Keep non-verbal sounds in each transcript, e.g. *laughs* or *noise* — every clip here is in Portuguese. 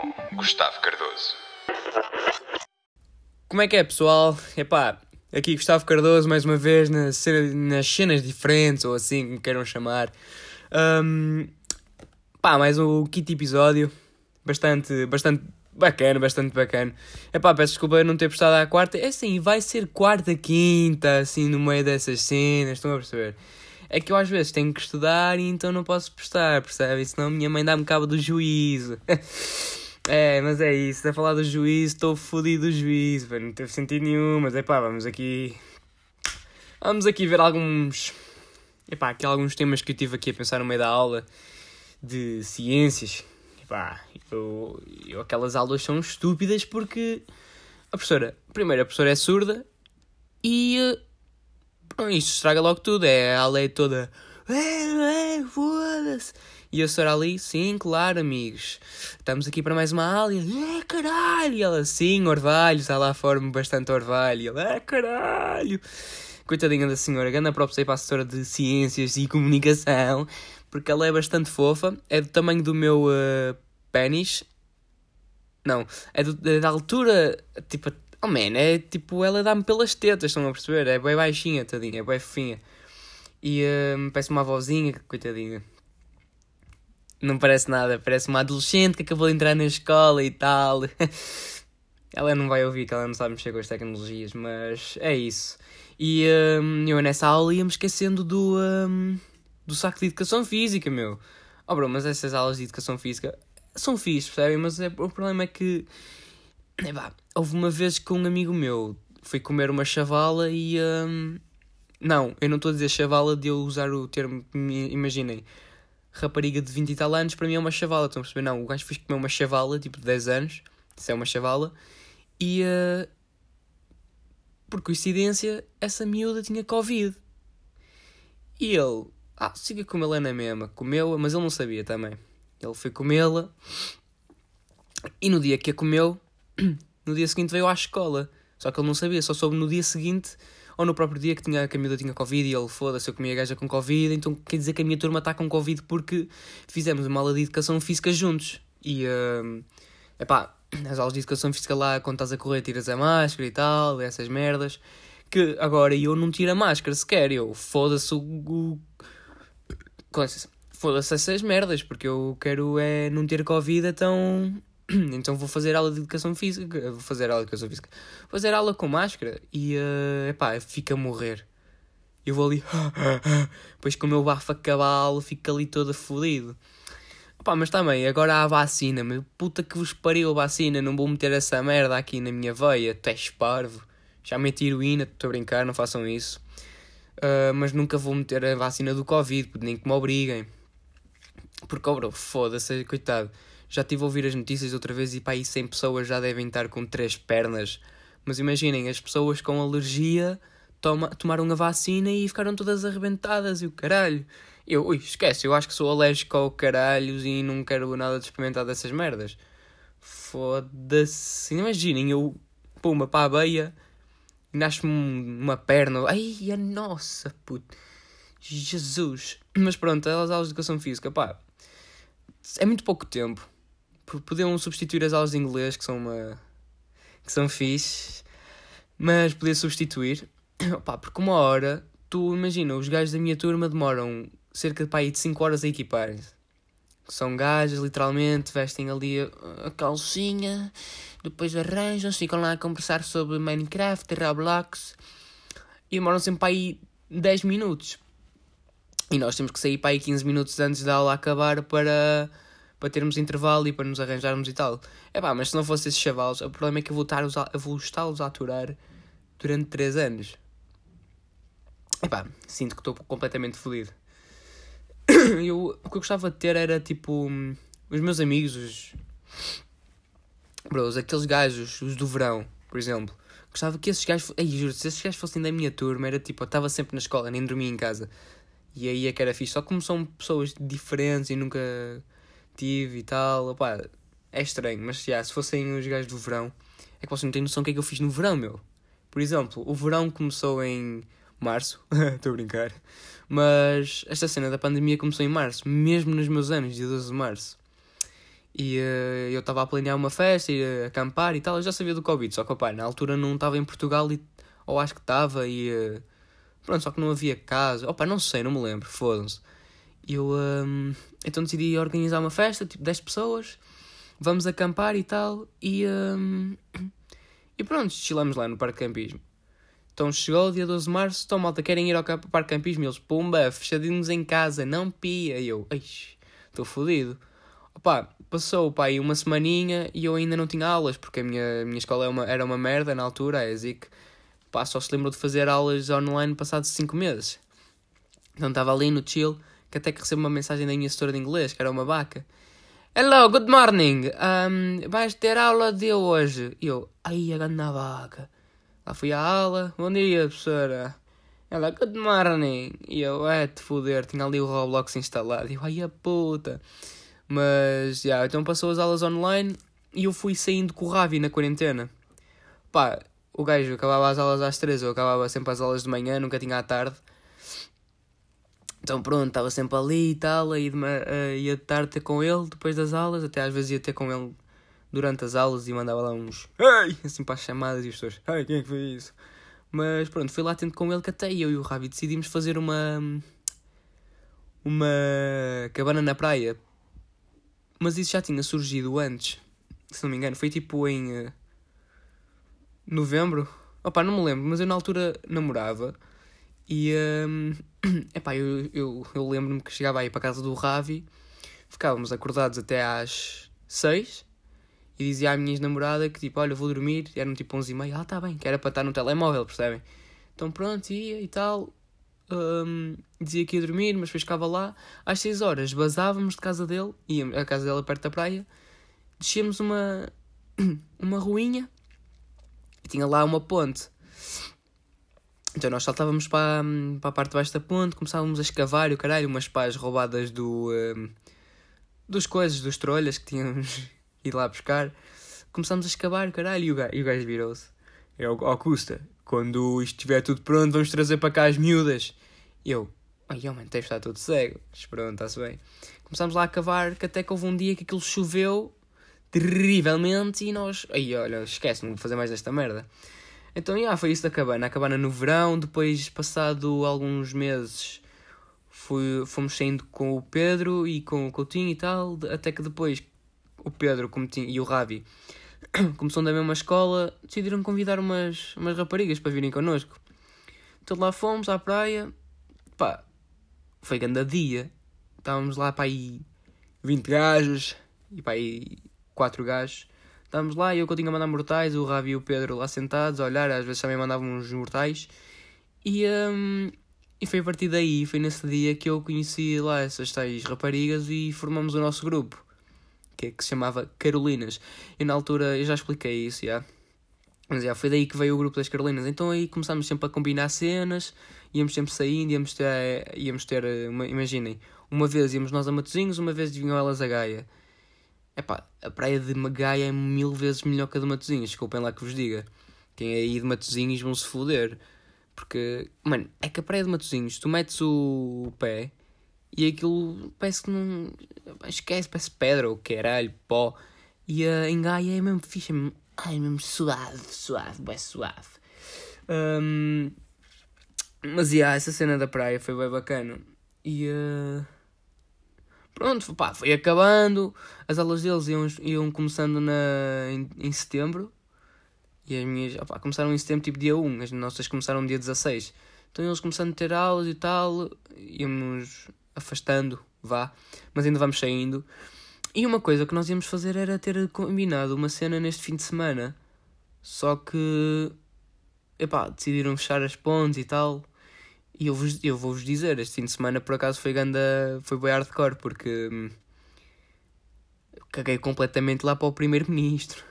Com Gustavo Cardoso. Como é que é, pessoal? Epá, aqui Gustavo Cardoso, mais uma vez, na cena- nas cenas diferentes, ou assim como queiram chamar. Ahm, pá, mais um quinto episódio. Bastante, bastante bacana, bastante bacana. Epá, peço desculpa não ter prestado à quarta. É assim, vai ser quarta, quinta, assim, no meio dessas cenas, estão a perceber? É que eu às vezes tenho que estudar e então não posso prestar, percebe? Senão minha mãe dá-me cabo do juízo. *laughs* É, mas é isso, a falar do juízo, estou fodido do juízo, velho, não teve sentido nenhum, mas é pá, vamos aqui. Vamos aqui ver alguns. Epá, aqui alguns temas que eu tive aqui a pensar no meio da aula de ciências. Epá, eu, eu, aquelas aulas são estúpidas porque a professora, primeiro, a professora é surda e. eh, isto estraga logo tudo, é a é toda. É, é, foda-se. E a senhora ali, sim, claro, amigos. Estamos aqui para mais uma aula. É caralho. E ela, sim, orvalho. Está lá fora bastante orvalho. E ele, é caralho. Coitadinha da senhora, ganda própria aí para a assessora de Ciências e Comunicação, porque ela é bastante fofa, é do tamanho do meu uh, pênis. Não, é do- da altura, tipo, oh man, é tipo, ela dá-me pelas tetas, estão a perceber? É bem baixinha, tadinha, é bem fofinha. E uh, parece uma avózinha, coitadinha. Não parece nada, parece uma adolescente que acabou de entrar na escola e tal. *laughs* ela não vai ouvir, que ela não sabe mexer com as tecnologias, mas é isso. E hum, eu nessa aula ia-me esquecendo do, hum, do saco de educação física, meu. Oh, bro, mas essas aulas de educação física são fixe, percebem? Mas é, o problema é que. Epá, houve uma vez que um amigo meu foi comer uma chavala e. hum, não, eu não estou a dizer chavala de eu usar o termo. Imaginem, rapariga de 20 e tal anos para mim é uma chavala, estão a perceber? Não, o gajo fez comer uma chavala, tipo de 10 anos, isso é uma chavala, e. ah, por coincidência, essa miúda tinha Covid. E ele, ah, siga com ela na mesma, comeu-a, mas ele não sabia também. Ele foi comê-la e no dia que a comeu, *clears throat* no dia seguinte veio à escola. Só que ele não sabia, só soube no dia seguinte ou no próprio dia que, tinha, que a miúda tinha Covid e ele foda-se, eu comi a gaja com Covid, então quer dizer que a minha turma está com Covid porque fizemos uma aula de educação física juntos. E, uh, epá, as aulas de educação física lá, quando estás a correr, tiras a máscara e tal, essas merdas. Que agora eu não tiro a máscara sequer, eu foda-se o. o com licença. Foda-se essas merdas, porque eu quero é não ter Covid, então. *clears throat* Então vou fazer aula de educação física. Vou fazer aula de educação física. Vou fazer aula com máscara e. Uh, epá, fica a morrer. Eu vou ali. *laughs* Depois com o meu bafo a cavalo, fico ali todo fodido. Pá, mas também, agora há a vacina, meu puta que vos pariu a vacina, não vou meter essa merda aqui na minha veia, tu és parvo. Já meti heroína, estou a brincar, não façam isso. Ah, mas nunca vou meter a vacina do Covid, nem que me obriguem. Porque, oh foda-se, coitado. Já estive a ouvir as notícias outra vez e pá, aí 100 pessoas já devem estar com três pernas. Mas imaginem, as pessoas com alergia toma, tomaram a vacina e ficaram todas arrebentadas e o caralho. Eu, ui, esquece, eu acho que sou alérgico ao caralhos e não quero nada de experimentar dessas merdas. Foda-se. Imaginem, eu, puma, para a beia, nasce-me um- uma perna. Ai, a nossa, puto. Jesus. Mas pronto, as aulas de educação física, pá, é muito pouco tempo. Podiam substituir as aulas de inglês, que são uma. que são fixe, mas podia substituir. *coughs* Pá, porque uma hora, tu imagina, os gajos da minha turma demoram cerca de, pá, de 5 horas a equiparem-se. São gajos, literalmente, vestem ali a, a calcinha, depois arranjam-se, ficam lá a conversar sobre Minecraft, Roblox, e demoram sempre para aí 10 minutos. E nós temos que sair para aí 15 minutos antes da aula acabar para, para termos intervalo e para nos arranjarmos e tal. É pá, mas se não fosse esses chavalos, o problema é que eu vou, vou está-los a aturar durante 3 anos. É pá, sinto que estou completamente fodido. *coughs* Eu, o que eu gostava de ter era tipo. Os meus amigos, os. Bros, aqueles gajos, os do verão, por exemplo. Gostava que esses gajos. Ei, juro, se esses gajos fossem da minha turma, era tipo, eu estava sempre na escola, nem dormia em casa. E aí é que era fixe. Só como são pessoas diferentes e nunca tive e tal, opá, é estranho. Mas já, se fossem os gajos do verão, é que vocês não têm noção do que é que eu fiz no verão, meu. Por exemplo, o verão começou em março, *laughs* estou a brincar. Mas esta cena da pandemia começou em março, mesmo nos meus anos, dia 12 de março. E uh, eu estava a planear uma festa, ir acampar e tal. Eu já sabia do Covid, só que opa, na altura não estava em Portugal, e, ou acho que estava, e uh, pronto, só que não havia casa. Opa, não sei, não me lembro, fodam-se. Eu um, então decidi organizar uma festa, tipo 10 pessoas, vamos acampar e tal, e, um, e pronto, chilamos lá no Parque Campismo. Então chegou o dia 12 de março, então malta, querem ir ao Parque Campismo? Eles, pumba, fechadinhos em casa, não pia. E eu, estou fodido. Opa, passou pá, aí uma semaninha e eu ainda não tinha aulas, porque a minha, a minha escola era é uma, era uma merda na altura, a ESIC. Pá, só se lembrou de fazer aulas online passados 5 meses. Então estava ali no chill, que até que recebo uma mensagem da minha assessora de inglês, que era uma vaca. Hello, good morning. Um, vais ter aula de hoje. E eu, ai, a grande vaca. Lá fui à aula. Bom dia, professora. Ela, good morning. E eu, é, te foder, tinha ali o Roblox instalado. E eu, ai, a puta. Mas, já, yeah, então passou as aulas online e eu fui saindo com o Ravi na quarentena. Pá, o gajo acabava as aulas às três, eu acabava sempre as aulas de manhã, nunca tinha à tarde. Então pronto, estava sempre ali e tal, aí de, uh, ia de tarde ter com ele depois das aulas, até às vezes ia ter com ele durante as aulas e mandava lá uns Ei! assim para as chamadas e as pessoas, Ei, quem é que foi isso? Mas pronto, fui lá tendo com ele que até eu e o Ravi decidimos fazer uma uma cabana na praia mas isso já tinha surgido antes, se não me engano. Foi tipo em uh, novembro. Opa, não me lembro, mas eu na altura namorava. E um, epá, eu, eu, eu lembro-me que chegava aí para casa do Ravi, ficávamos acordados até às seis e dizia à minha ex-namorada que tipo, olha, vou dormir, eram tipo onze e meia, ah, tá bem, que era para estar no telemóvel, percebem? Então pronto, ia e tal, um, dizia que ia dormir, mas depois ficava lá. Às 6 horas basávamos de casa dele, íamos, a casa dele perto da praia, descíamos uma, *coughs* uma ruinha e tinha lá uma ponte. Então nós saltávamos para, para a parte de baixo da ponte, começávamos a escavar e o caralho, umas pás roubadas do, um, dos coisas, dos trolhas que tínhamos *laughs* ido lá buscar. Começámos a escavar o caralho e o gajo, gajo virou-se. É ao custa quando isto estiver tudo pronto, vamos trazer para cá as miúdas. E eu, ai, oh, mano, deve estar tudo cego. Mas pronto, está-se bem. Começámos lá a cavar, que até que houve um dia que aquilo choveu terrivelmente e nós, aí olha, esquece, não vou fazer mais desta merda. Então, já, foi isso da cabana. A cabana no verão, depois, passado alguns meses, fui, fomos saindo com o Pedro e com o Coutinho e tal, até que depois o Pedro como tinha, e o Ravi *coughs* como são da mesma escola, decidiram convidar umas, umas raparigas para virem connosco. Então lá fomos à praia, pá, foi grande dia. Estávamos lá para aí 20 gajos e para aí 4 gajos. Estávamos lá e eu tinha a mandar mortais, o Ravi e o Pedro lá sentados a olhar, às vezes também mandavam uns mortais. E, um, e foi a partir daí, foi nesse dia que eu conheci lá essas tais raparigas e formamos o nosso grupo que, é, que se chamava Carolinas. E na altura eu já expliquei isso, já. Mas já foi daí que veio o grupo das Carolinas. Então aí começámos sempre a combinar cenas, íamos sempre saindo, íamos ter, íamos ter uma, imaginem, uma vez íamos nós a Matozinhos, uma vez vinham elas a Gaia. Epá, a praia de Gaia é mil vezes melhor que a de Matozinhos, desculpem lá que vos diga. Quem é aí de Matozinhos vão se foder. Porque, mano, é que a praia de Matozinhos, tu metes o pé e aquilo parece que não. Esquece, parece pedra ou caralho, pó. E a engaia é mesmo fixe, é mesmo, ai, é mesmo suave, suave, bem suave. Um, mas yeah, essa cena da praia foi bem bacana. E uh, pronto, pá, foi acabando. As aulas deles iam, iam começando na, em, em setembro. E as minhas opá, começaram em setembro, tipo dia 1. As nossas começaram dia 16. Então eles começando a ter aulas e tal. Íamos afastando, vá, mas ainda vamos saindo. E uma coisa que nós íamos fazer era ter combinado uma cena neste fim de semana. Só que, epá, decidiram fechar as pontes e tal. E eu, vos, eu vou-vos dizer, este fim de semana por acaso foi ganda, foi bem hardcore, porque hum, caguei completamente lá para o primeiro-ministro.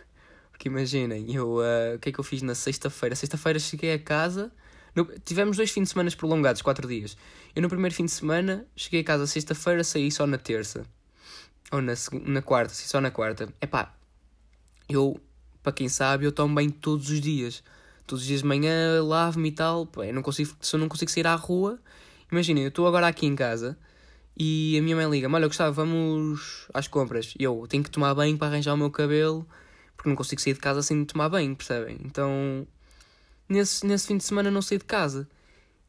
Porque imaginem, eu, uh, o que é que eu fiz na sexta-feira? Sexta-feira cheguei a casa. No, tivemos dois fins de semana prolongados, quatro dias. Eu no primeiro fim de semana cheguei a casa sexta-feira, saí só na terça. Ou na, na quarta, saí só na quarta. É pá, eu, para quem sabe, eu tomo bem todos os dias. Todos os dias de manhã lavo-me e tal. Eu não consigo, se eu não consigo sair à rua, imaginem, eu estou agora aqui em casa e a minha mãe liga-me: Olha, Gustavo, vamos às compras. E eu tenho que tomar banho para arranjar o meu cabelo, porque não consigo sair de casa sem tomar banho, percebem? Então, nesse, nesse fim de semana não saí de casa.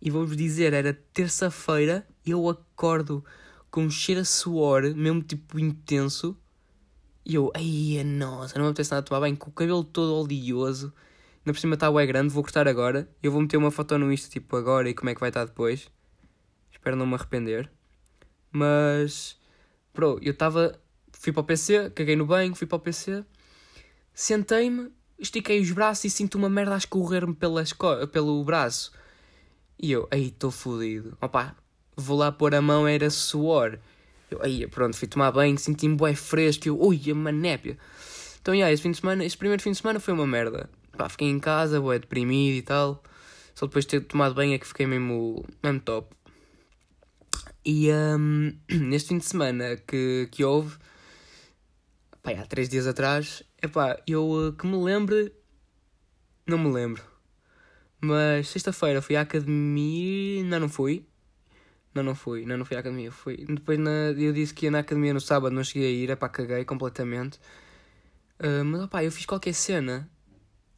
E vou-vos dizer: era terça-feira, eu acordo com um cheiro a suor, mesmo tipo intenso. E eu, ai, nossa, não me apetece nada tomar banho, com o cabelo todo oleoso. Ainda por cima está é grande, vou cortar agora. Eu vou meter uma foto no Insta, tipo, agora e como é que vai estar depois. Espero não me arrepender. Mas, bro, eu estava. Fui para o PC, caguei no banho, fui para o PC, sentei-me, estiquei os braços e sinto uma merda a escorrer-me pelo braço. E eu, aí estou fodido. Opá, vou lá pôr a mão, era suor. Eu, aí, pronto, fui tomar banho, senti-me bué fresco. Eu, ui, a manépia. Então, yeah, esse fim de semana, esse primeiro fim de semana foi uma merda. Pá, fiquei em casa, bué deprimido e tal. Só depois de ter tomado banho é que fiquei mesmo, mesmo top. E um, *clears throat* neste fim de semana que, que houve, pá, há três dias atrás, epá, eu uh, que me lembre, não me lembro. Mas sexta-feira fui à academia. Não, não fui. Não, não fui. Não, não fui à academia. Fui. Depois na, eu disse que ia na academia no sábado, não cheguei a ir. É pá, caguei completamente. Uh, mas opá, eu fiz qualquer cena.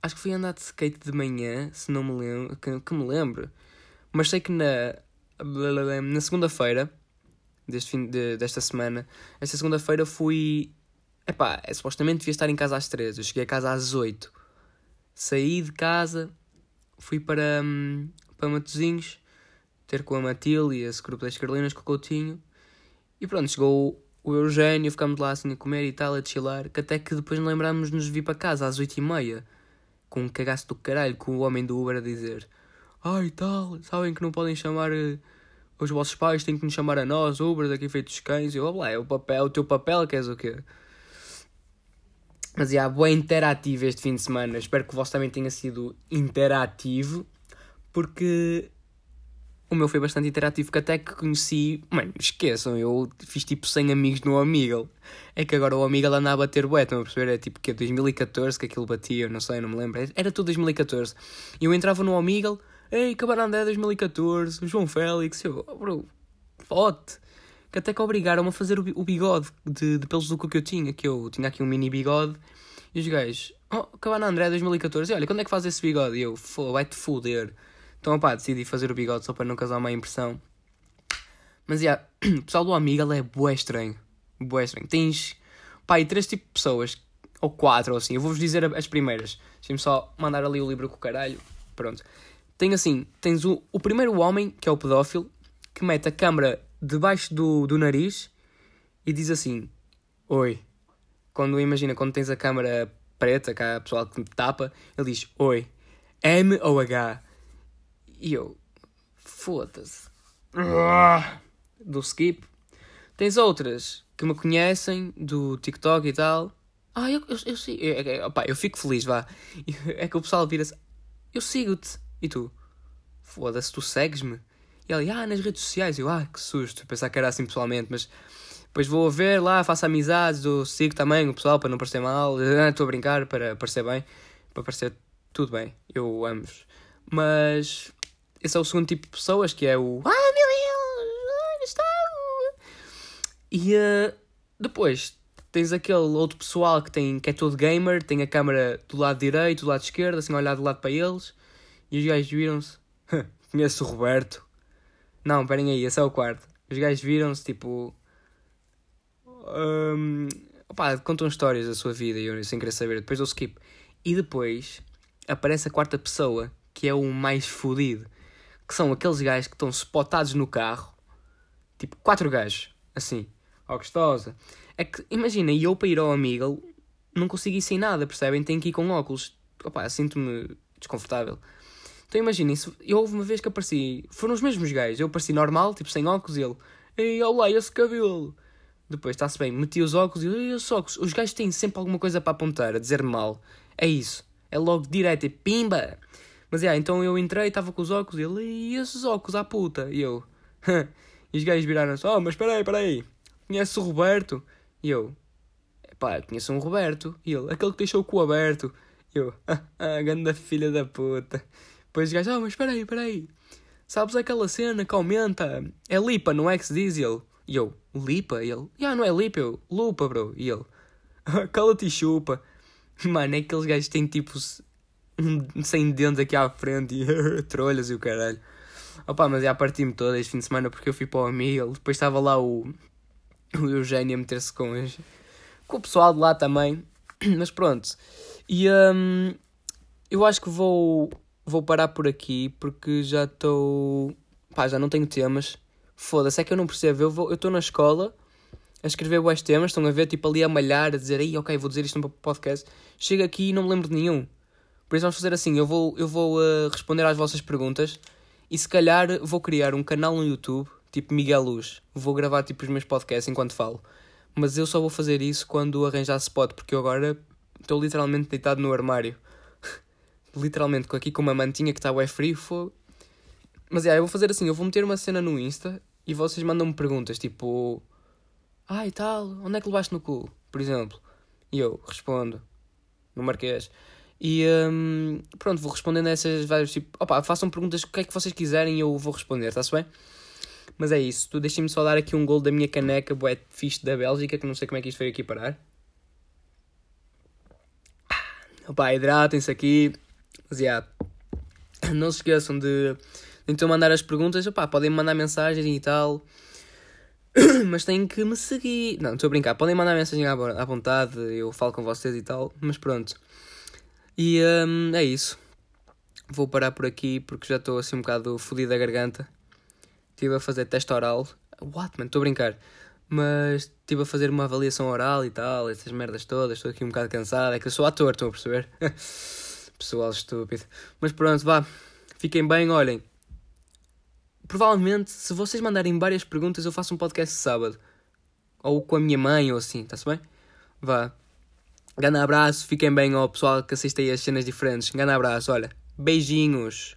Acho que fui andar de skate de manhã, se não me lembro. Que, que me lembro. Mas sei que na na segunda-feira deste fim de, desta semana, esta segunda-feira fui. Epá, é, supostamente devia estar em casa às 13. Eu cheguei a casa às 8. Saí de casa, fui para, hum, para Matozinhos, ter com a Matilde e a grupo das Carolinas com o Coutinho. E pronto, chegou o Eugênio, ficámos lá assim a comer e tal, a chilar. Que até que depois lembrámos de vir para casa às 8 e meia, com um cagaço do caralho, com o homem do Uber a dizer: Ai tal, sabem que não podem chamar. Uh, os vossos pais têm que nos chamar a nós, Uber, daqui feitos cães. E eu, lá, é o, papel, o teu papel, queres o quê? Mas, já, yeah, boa interativo este fim de semana. Espero que o vosso também tenha sido interativo, porque o meu foi bastante interativo, que até que conheci... Mano, esqueçam, eu fiz tipo 100 amigos no Amigal. É que agora o Amigal anda a bater bué, estão a perceber? É tipo que 2014 que aquilo batia, não sei, não me lembro. Era tudo 2014. E eu entrava no Amigal Ei, Cabarandé 2014, João Félix, eu, bro, fote. Que até que obrigaram-me a fazer o bigode de, de pelos do que eu tinha, que eu tinha aqui um mini bigode. E os gajos, oh, Cabana André 2014, e olha, quando é que faz esse bigode? E eu, vai-te foder. Então, pá, decidi fazer o bigode só para não causar má impressão. Mas, yeah, *clears throat* o pessoal do Amiga é bué estranho. Bué estranho. Tens, pá, e três tipos de pessoas, ou quatro, ou assim. Eu vou-vos dizer as primeiras. Deixem-me só mandar ali o livro com o caralho. Pronto. Tem assim, tens o, o primeiro homem, que é o pedófilo, que mete a câmera debaixo do, do nariz e diz assim: Oi. Quando imagina, quando tens a câmera preta, que há pessoal que tapa, ele diz: Oi. M ou H? E eu, foda-se. Do skip. Tens outras que me conhecem do TikTok e tal. Ah, eu, eu, eu sei. Eu, eu, opa, eu fico feliz, vá. *laughs* É que o pessoal vira-se: Eu sigo-te. E tu? Foda-se, tu segues-me? E ele, ah, nas redes sociais. Eu, ah, que susto. Pensar que era assim pessoalmente, mas depois vou ver lá, faço amizades, eu sigo também o pessoal para não parecer mal. *laughs* Estou a brincar para parecer bem, para parecer tudo bem. Eu amo -vos. Mas esse é o segundo tipo de pessoas que é o Ah, meu Deus, onde está? E uh, depois tens aquele outro pessoal que, tem, que é todo gamer, tem a câmera do lado direito, do lado esquerdo, assim olhar do lado para eles. E os gajos viram-se. *laughs* Conheço o Roberto. Não, esperem aí, esse é o quarto. Os gajos viram-se tipo. Um, opá, contam histórias da sua vida e eu sem querer saber. Depois eu skip. E depois aparece a quarta pessoa, que é o mais fodido. Que são aqueles gajos que estão spotados no carro. Tipo, quatro gajos. Assim. Ó, gostosa. É que, imagina, eu para ir ao amigo não consigo ir sem nada, percebem? Tenho que ir com óculos. Opá, sinto-me desconfortável. Então imaginem, eu houve uma vez que apareci, foram os mesmos gajos, eu apareci normal, tipo sem óculos, e ele, ei, olá, esse cabelo. Depois, está-se bem, meti os óculos e "Ei, os óculos. Os gajos têm sempre alguma coisa para apontar, a dizer mal. É isso. É logo direto, é pimba. Mas é, então eu entrei, estava com os óculos e ele, e esses óculos à puta? E eu, e os gajos viraram-se, oh, mas espera aí, espera aí, conhece o Roberto? E eu, pá, conheço um Roberto. E ele, aquele que deixou o cu aberto. E eu, ah, ganda filha da puta. Depois os gajos, oh, mas espera aí, espera aí. Sabes aquela cena que aumenta? É lipa, não é que se diz? E ele, e eu, lipa? E ele, ah, não é lipa, eu, lupa, bro. E ele, *laughs* cala-te e chupa. Mano, é que aqueles gajos têm tipo um *laughs* sem dentes aqui à frente e *laughs* trolhas e o caralho. Opa, mas já parti-me todo este fim de semana porque eu fui para o amigo. Depois estava lá o, o Eugênio a meter-se com, com o pessoal de lá também. *clears throat* Mas pronto. E hum, eu acho que vou, vou parar por aqui porque já estou. Pá, já não tenho temas. Foda-se, é que eu não percebo. Eu estou na escola a escrever bués temas, estão a ver, tipo ali a malhar, a dizer, aí, ok, vou dizer isto no podcast. Chego aqui e não me lembro de nenhum. Por isso vamos fazer assim, eu vou, eu vou eh, responder às vossas perguntas e se calhar vou criar um canal no YouTube, tipo Miguel Luz. Vou gravar tipo os meus podcasts enquanto falo. Mas eu só vou fazer isso quando arranjar spot, porque eu agora estou literalmente deitado no armário. *laughs* literalmente, aqui com uma mantinha que está bué frio, fogo. Mas é, eu vou fazer assim, eu vou meter uma cena no Insta e vocês mandam-me perguntas, tipo... Ah, e tal, onde é que levaste no cu? Por exemplo. E eu respondo. No Marquês. E hum, pronto, vou respondendo a essas várias tipo. Opa, façam perguntas o que é que vocês quiserem e eu vou responder, está-se bem? Mas é isso. Tu deixem-me só dar aqui um gol da minha caneca, bué fixe da Bélgica, que não sei como é que isto veio aqui parar. Opa, hidratem-se aqui. Mas yeah. Não se esqueçam de, então mandar as perguntas. Opa, podem mandar mensagens e tal. *coughs* mas têm que me seguir. Não, estou a brincar. Podem mandar mensagem à vontade, eu falo com vocês e tal. Mas pronto. E hum, é isso. Vou parar por aqui porque já estou assim um bocado fodido da garganta. Estive a fazer teste oral. What, man? Estou a brincar. Mas estive a fazer uma avaliação oral e tal, essas merdas todas. Estou aqui um bocado cansado. É que eu sou ator, estão a perceber? *laughs* Pessoal estúpido. Mas pronto, vá. Fiquem bem, olhem. Provavelmente, se vocês mandarem várias perguntas, eu faço um podcast sábado. Ou com a minha mãe, ou assim, está-se bem? Vá. Grande abraço, fiquem bem ao pessoal que assiste aí as cenas diferentes. Grande abraço, olha. Beijinhos.